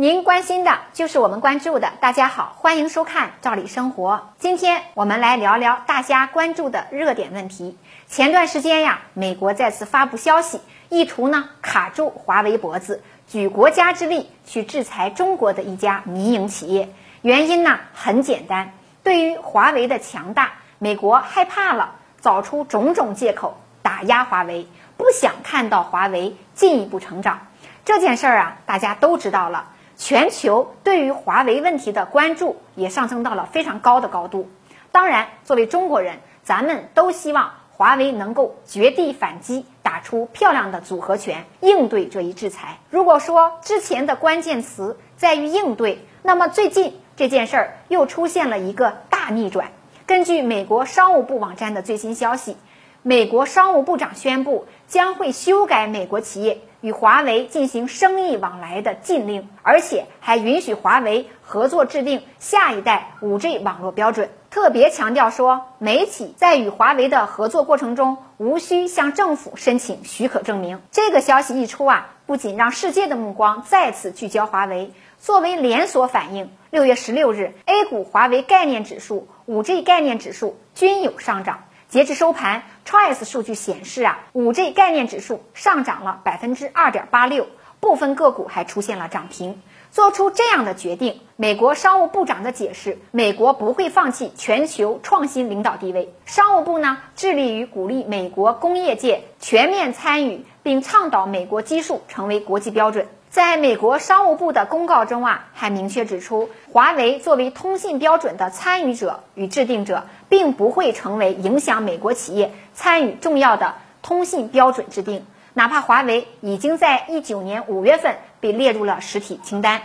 您关心的就是我们关注的。大家好，欢迎收看《赵理生活》。今天我们来聊聊大家关注的热点问题。前段时间呀，美国再次发布消息，意图呢卡住华为脖子，举国家之力去制裁中国的一家民营企业。原因呢很简单，对于华为的强大，美国害怕了，找出种种借口打压华为，不想看到华为进一步成长。这件事儿啊，大家都知道了。全球对于华为问题的关注也上升到了非常高的高度。当然，作为中国人，咱们都希望华为能够绝地反击，打出漂亮的组合拳，应对这一制裁。如果说之前的关键词在于应对，那么最近这件事儿又出现了一个大逆转。根据美国商务部网站的最新消息，美国商务部长宣布将会修改美国企业。与华为进行生意往来的禁令，而且还允许华为合作制定下一代 5G 网络标准。特别强调说，美企在与华为的合作过程中，无需向政府申请许可证明。这个消息一出啊，不仅让世界的目光再次聚焦华为，作为连锁反应，六月十六日，A 股华为概念指数、5G 概念指数均有上涨。截至收盘，TRACE 数据显示啊，5G 概念指数上涨了百分之二点八六，部分个股还出现了涨停。做出这样的决定，美国商务部长的解释：美国不会放弃全球创新领导地位。商务部呢，致力于鼓励美国工业界全面参与，并倡导美国技术成为国际标准。在美国商务部的公告中啊，还明确指出，华为作为通信标准的参与者与制定者，并不会成为影响美国企业参与重要的通信标准制定。哪怕华为已经在一九年五月份被列入了实体清单。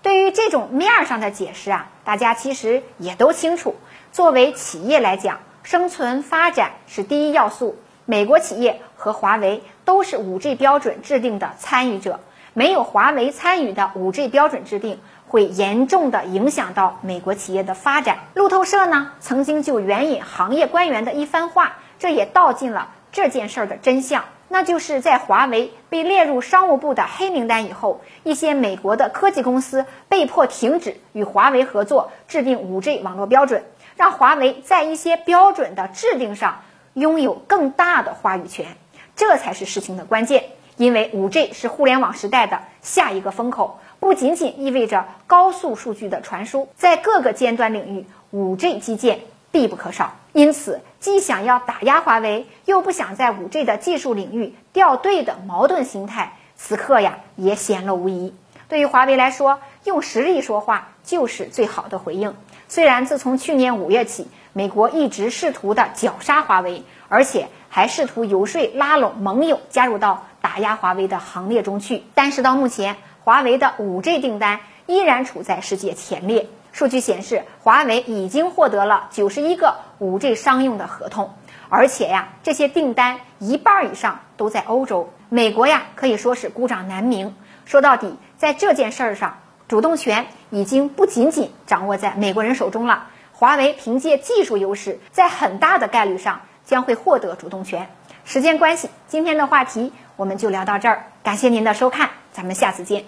对于这种面上的解释啊，大家其实也都清楚。作为企业来讲，生存发展是第一要素。美国企业和华为都是五 G 标准制定的参与者。没有华为参与的五 G 标准制定，会严重的影响到美国企业的发展。路透社呢曾经就援引行业官员的一番话，这也道尽了这件事儿的真相。那就是在华为被列入商务部的黑名单以后，一些美国的科技公司被迫停止与华为合作制定五 G 网络标准，让华为在一些标准的制定上拥有更大的话语权。这才是事情的关键。因为五 G 是互联网时代的下一个风口，不仅仅意味着高速数据的传输，在各个尖端领域，五 G 基建必不可少。因此，既想要打压华为，又不想在五 G 的技术领域掉队的矛盾心态，此刻呀也显露无遗。对于华为来说，用实力说话就是最好的回应。虽然自从去年五月起，美国一直试图的绞杀华为，而且还试图游说拉拢盟友加入到。打压华为的行列中去，但是到目前，华为的 5G 订单依然处在世界前列。数据显示，华为已经获得了91个 5G 商用的合同，而且呀，这些订单一半以上都在欧洲。美国呀，可以说是孤掌难鸣。说到底，在这件事儿上，主动权已经不仅仅掌握在美国人手中了。华为凭借技术优势，在很大的概率上将会获得主动权。时间关系，今天的话题。我们就聊到这儿，感谢您的收看，咱们下次见。